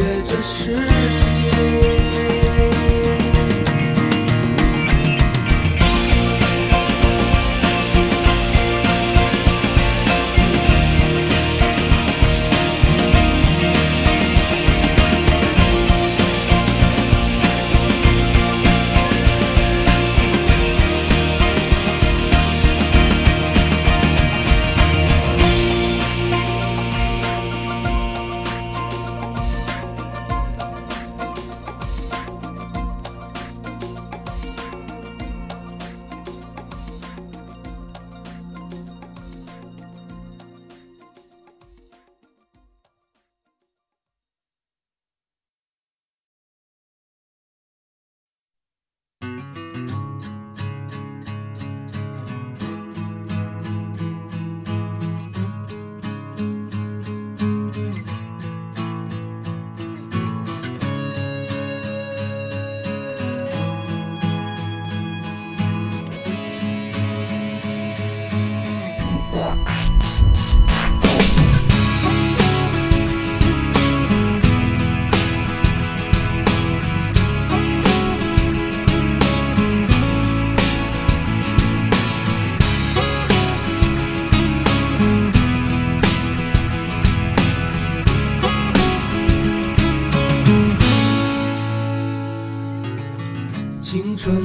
越这世界。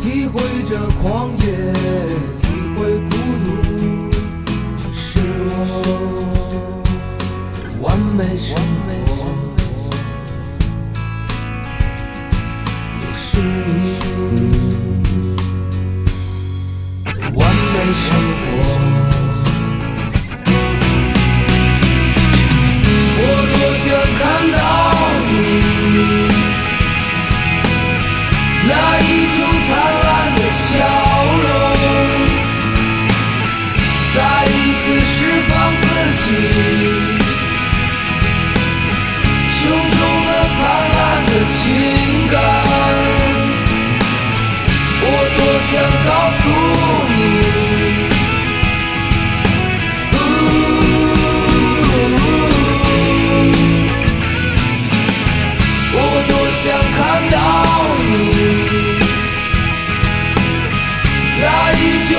体会着狂野，体会孤独，是我完美生活，也是你完美生活。我多想看到你，那依旧灿烂的笑容，再一次释放自己胸中的灿烂的情感。我多想告诉你。我多想，那依旧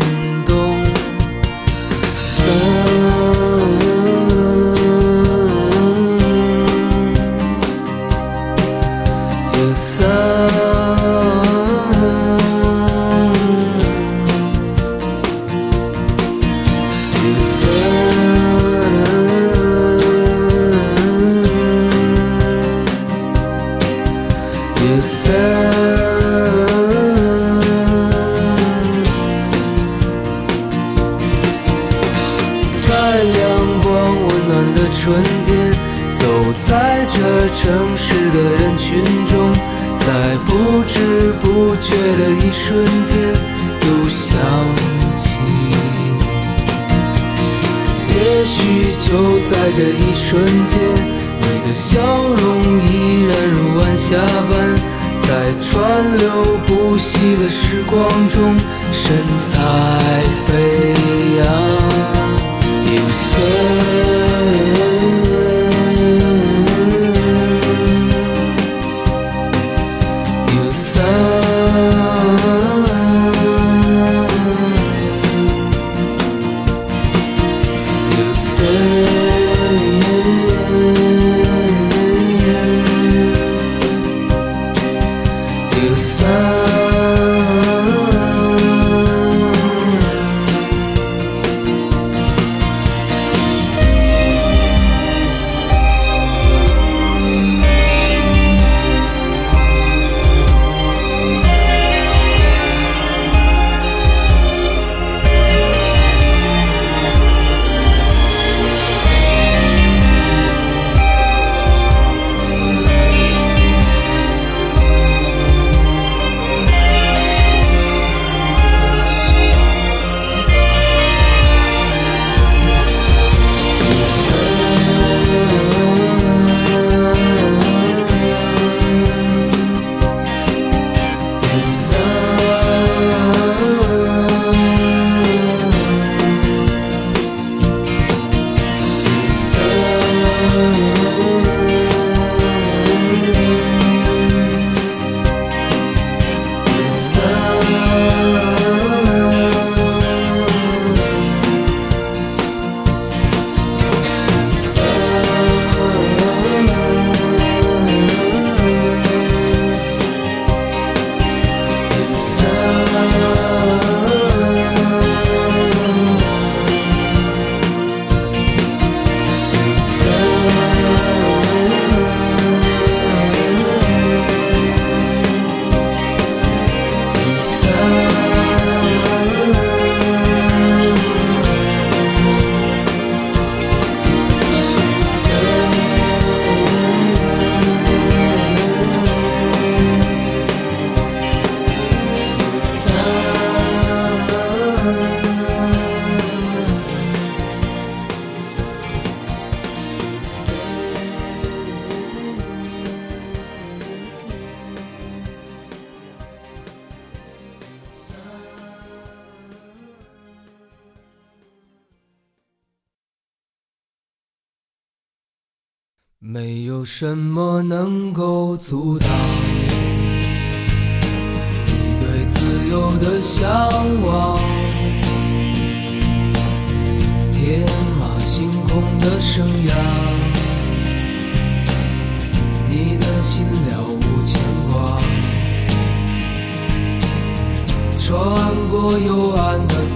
市的人群中，在不知不觉的一瞬间，又想起你。也许就在这一瞬间，你的笑容依然如晚霞般，在川流不息的时光中，神采飞扬。You say,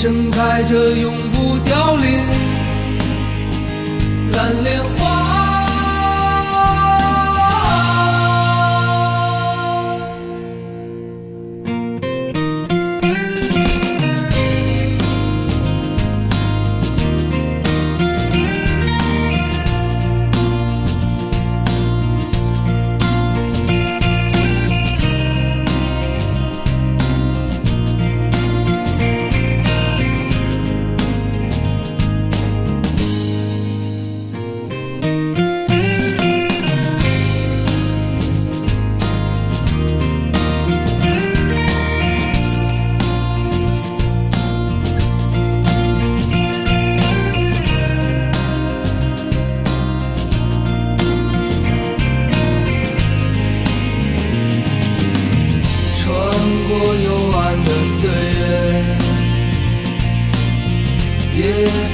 盛开着永不凋零蓝莲花。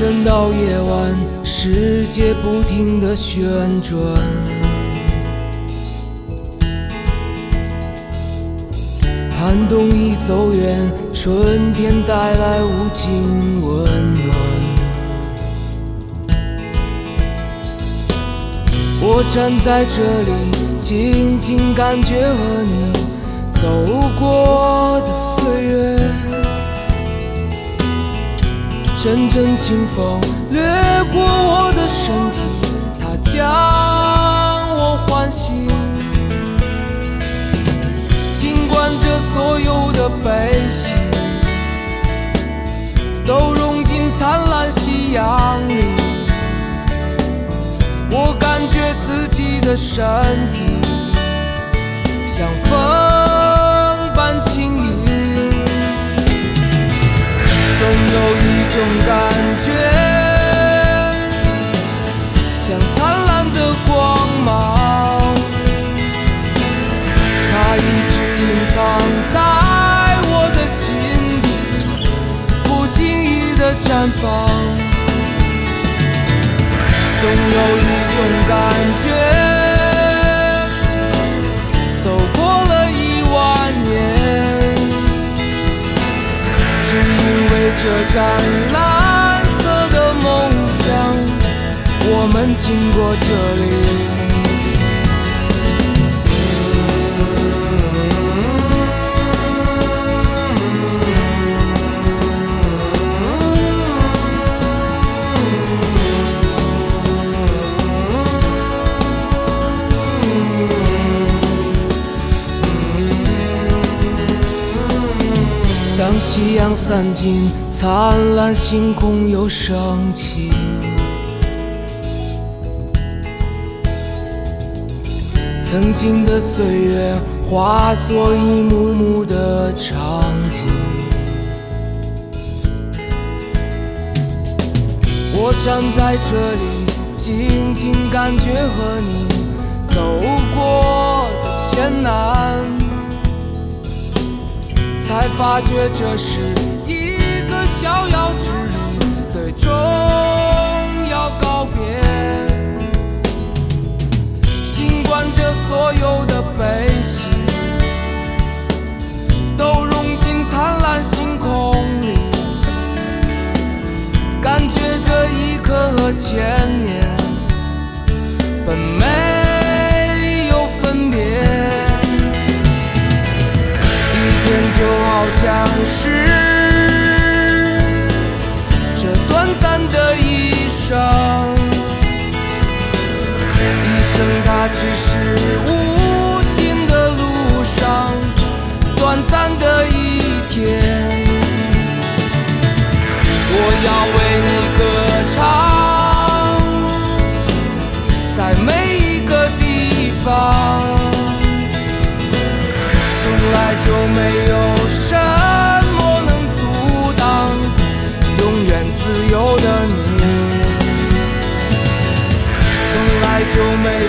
深到夜晚，世界不停的旋转。寒冬已走远，春天带来无尽温暖。我站在这里，静静感觉和你走过的岁月。阵阵清风掠过我的身体它将我唤醒尽管这所有的悲喜都融进灿烂夕阳里我感觉自己的身体像风般轻盈总有一种感觉，像灿烂的光芒，它一直隐藏在我的心底，不经意的绽放。总有一种感觉，湛蓝色的梦想，我们经过这里。散尽，灿烂星空又升起。曾经的岁月化作一幕幕的场景，我站在这里，静静感觉和你走过的艰难。才发觉这是一个逍遥之旅，最终要告别。尽管这所有的悲喜都融进灿烂星空里，感觉这一刻和千年本没好像是这短暂的一生，一生它只是无就没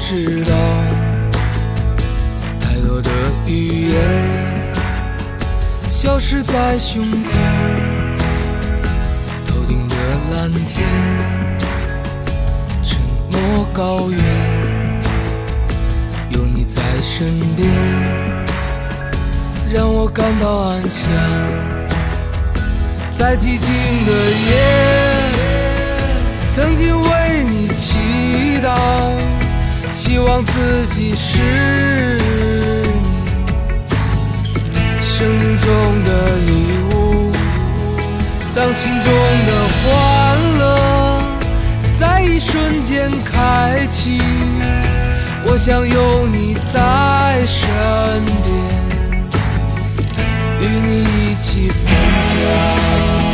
知道，太多的语言消失在胸口，头顶的蓝天，沉默高原，有你在身边，让我感到安详。在寂静的夜，曾经为你祈祷，希望自己是你生命中的礼物。当心中的欢乐在一瞬间开启，我想有你在身边。与你一起分享。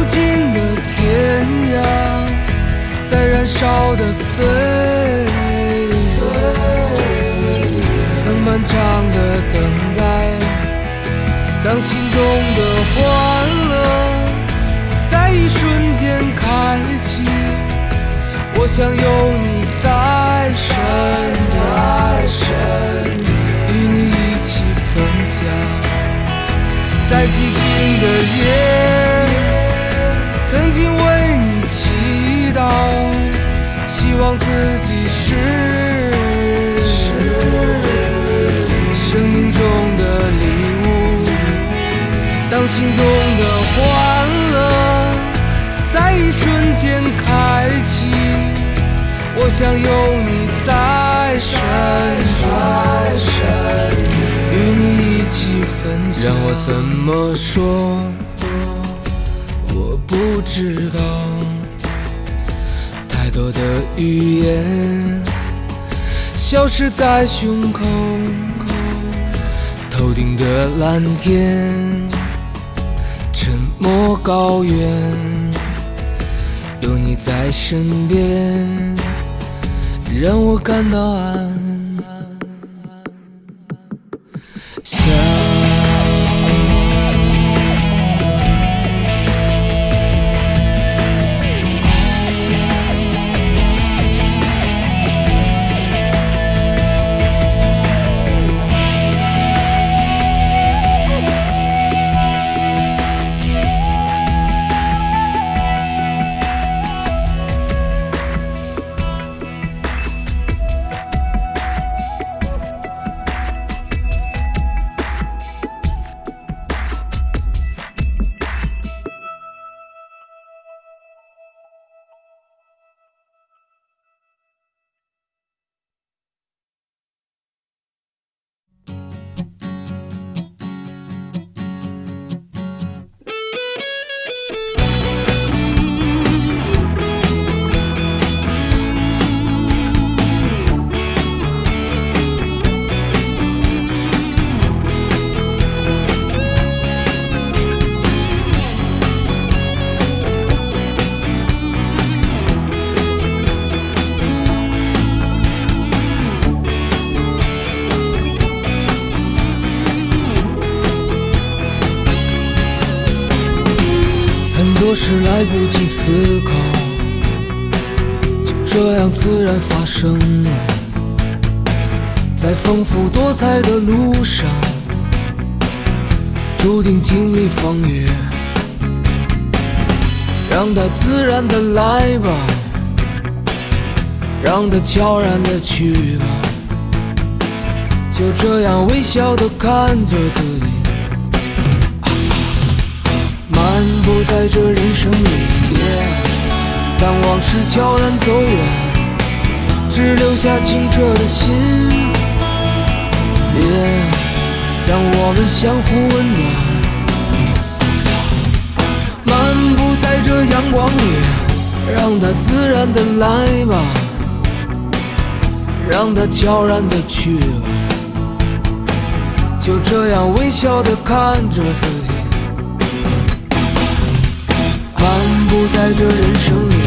无，尽的天涯，在燃烧的岁月，曾漫长的等待。当心中的欢乐在一瞬间开启，我想有你在身边，与你一起分享。在寂静的夜，曾经为你祈祷，希望自己是生命中的礼物。当心中的欢乐在一瞬间开启，我想有你在身边，与你一起分享。让我怎么说？不知道，太多的语言消失在胸口，头顶的蓝天，沉默高原，有你在身边，让我感到安然的来吧，让它悄然的去吧。就这样微笑的看着自己，漫步在这人生里，当往事悄然走远，只留下清澈的心，让我们相互温暖。在这阳光里，让它自然的来吧，让它悄然的去吧。就这样微笑的看着自己，漫步在这人生里。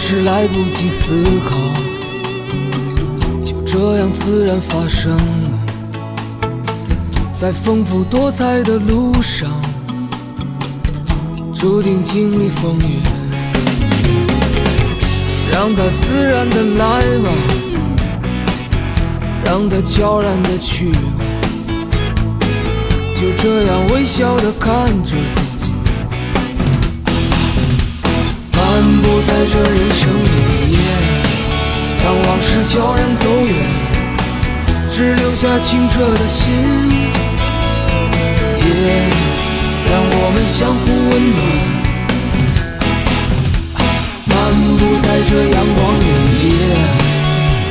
是来不及思考，就这样自然发生。在丰富多彩的路上，注定经历风雨，让它自然的来吧，让它悄然的去吧。就这样微笑的看着自己。漫步在这人生里，当往事悄然走远，只留下清澈的心，也让我们相互温暖。漫步在这阳光里，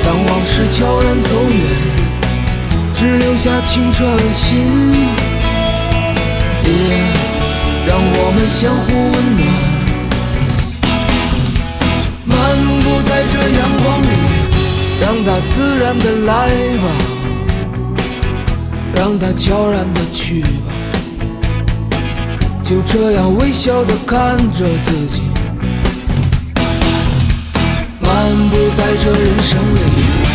当往事悄然走远，只留下清澈的心，也让我们相互温暖。在这阳光里，让它自然的来吧，让它悄然的去吧。就这样微笑的看着自己，漫步在这人生里。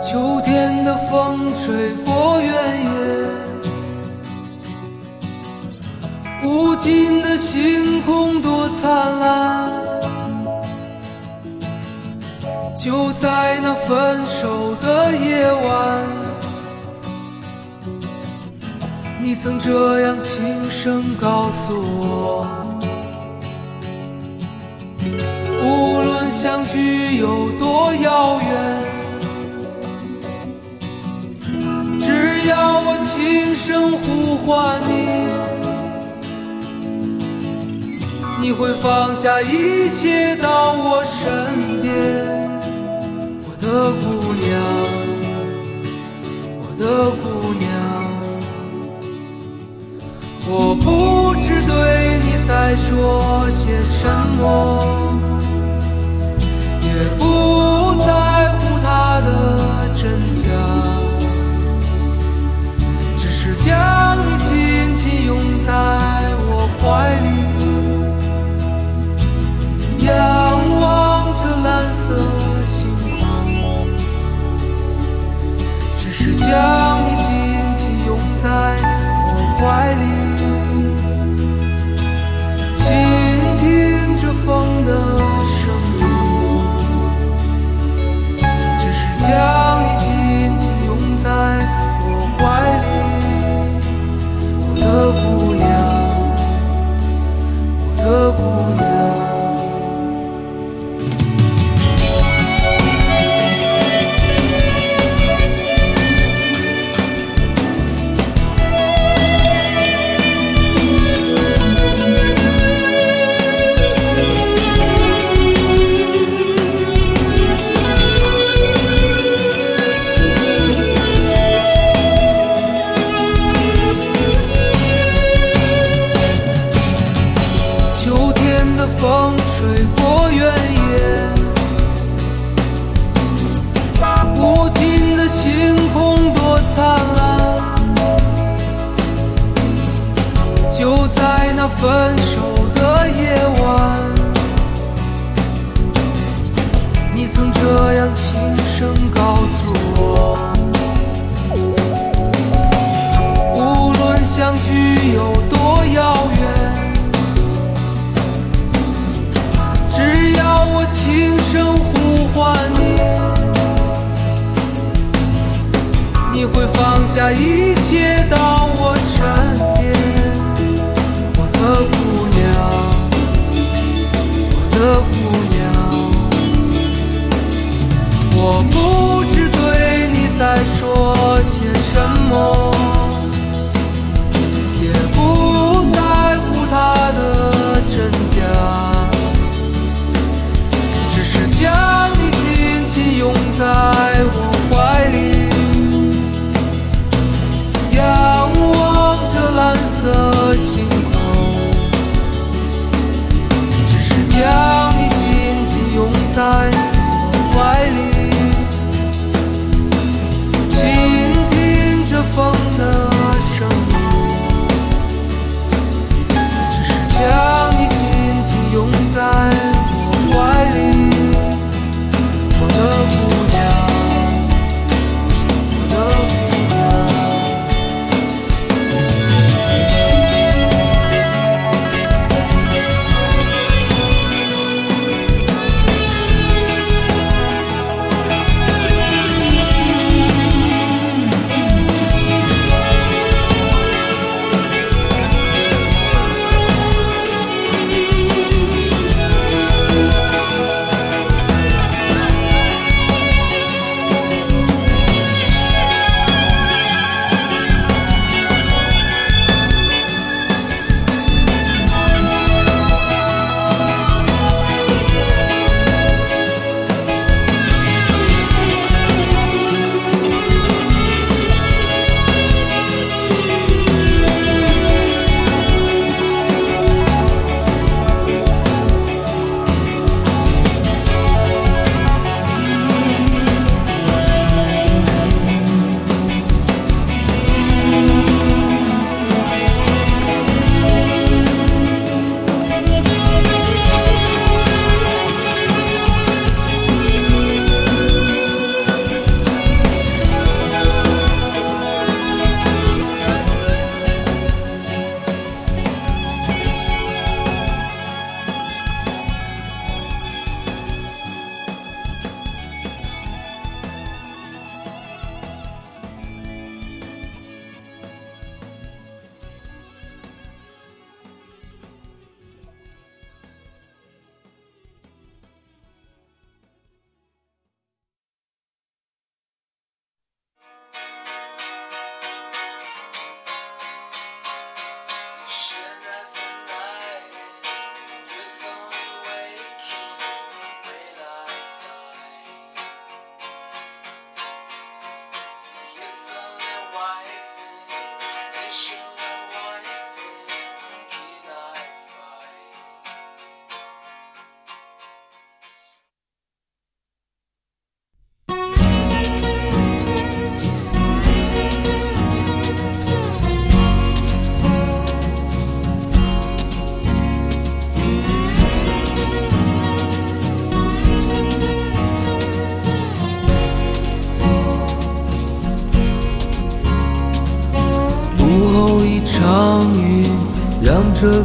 秋天的风吹过分手的夜晚，你曾这样轻声告诉我，无论相距有多遥远。只要我轻声呼唤你，你会放下一切到我身边，的姑娘，我的姑娘。我不知对你在说些什么，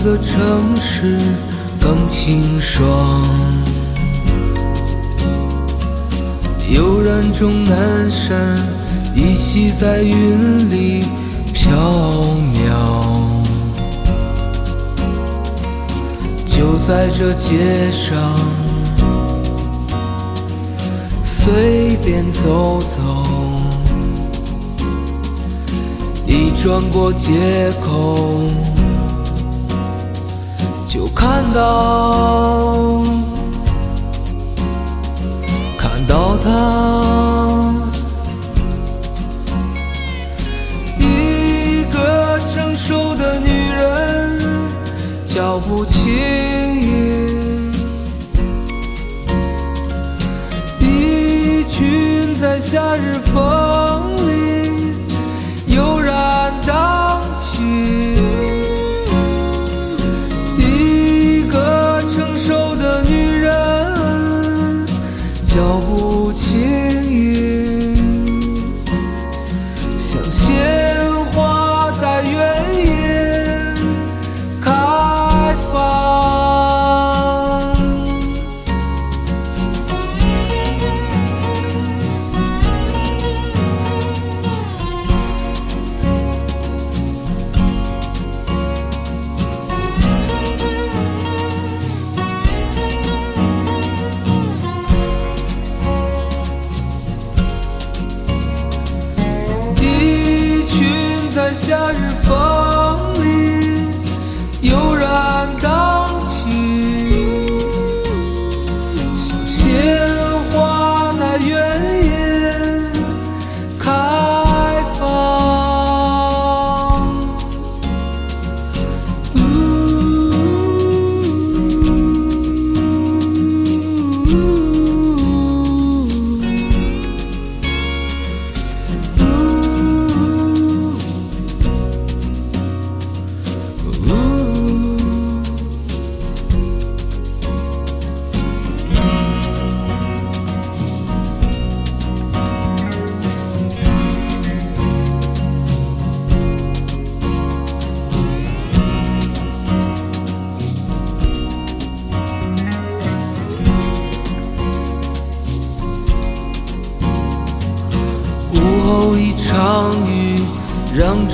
个城市更清爽。悠然中，南山依稀在云里飘渺。就在这街上，随便走走。已转过街口。就看到，看到他一个成熟的女人，脚步轻盈，一群在夏日风里。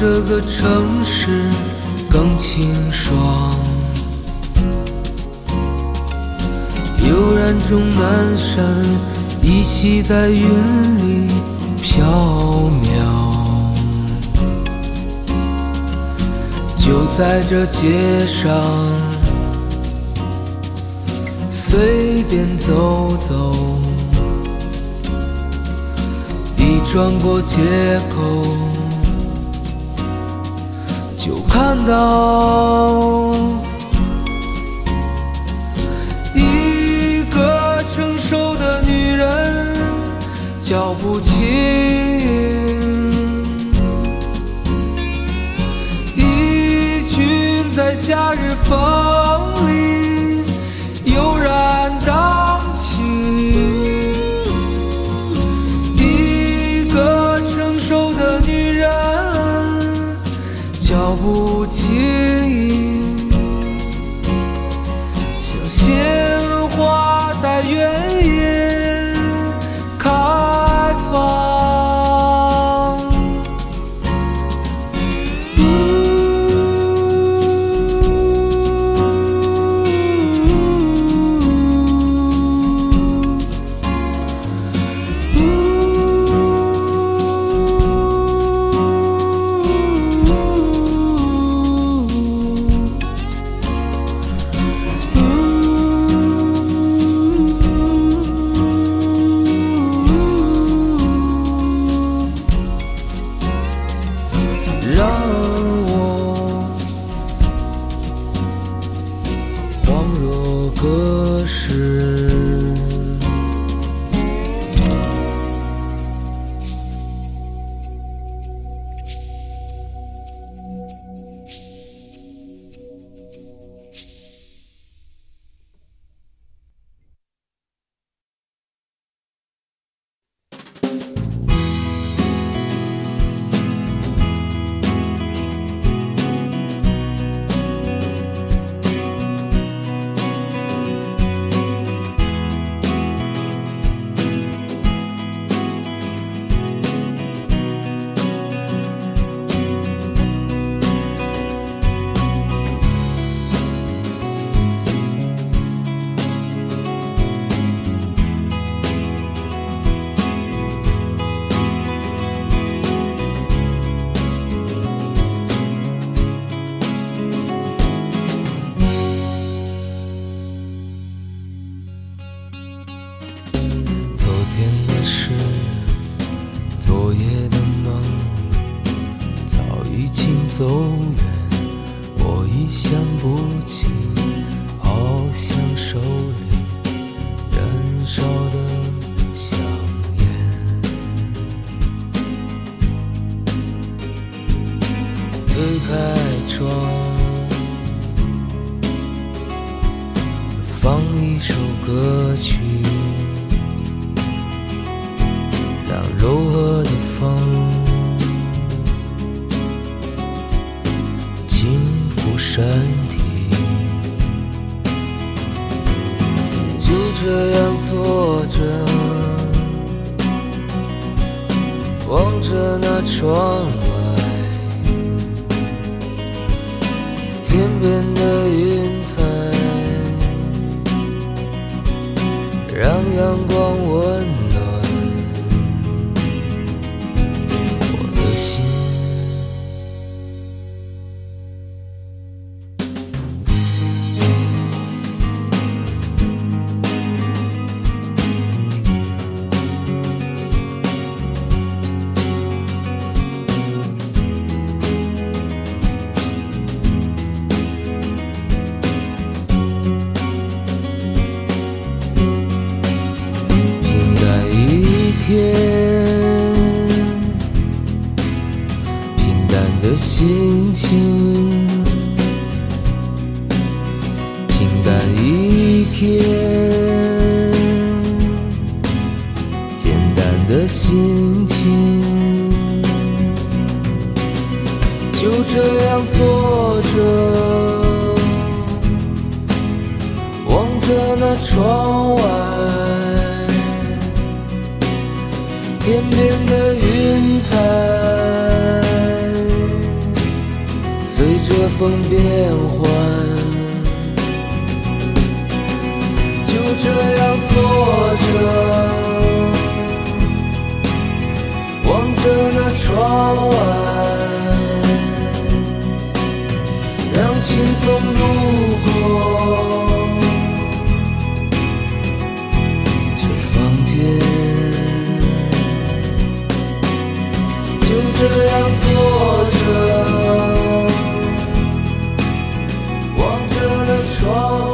这个城市更清爽。悠然中南山依稀在云里飘渺。就在这街上，随便走走。一转过街口，看到一个成熟的女人，脚步轻，一群在夏日风里悠然荡昨天的事昨夜的梦早已经走远我已想不起好像手里燃烧的香烟。推开窗放一首歌曲。让柔和的风轻抚身体，就这样坐着，望着那窗外天边的云彩，让阳光温。淡的心情。平淡一天，简单的心情。就这样坐着，望着那窗外。天边的云彩，风变幻。就这样坐着，望着那窗外，让清风路过这房间。就这样坐着，说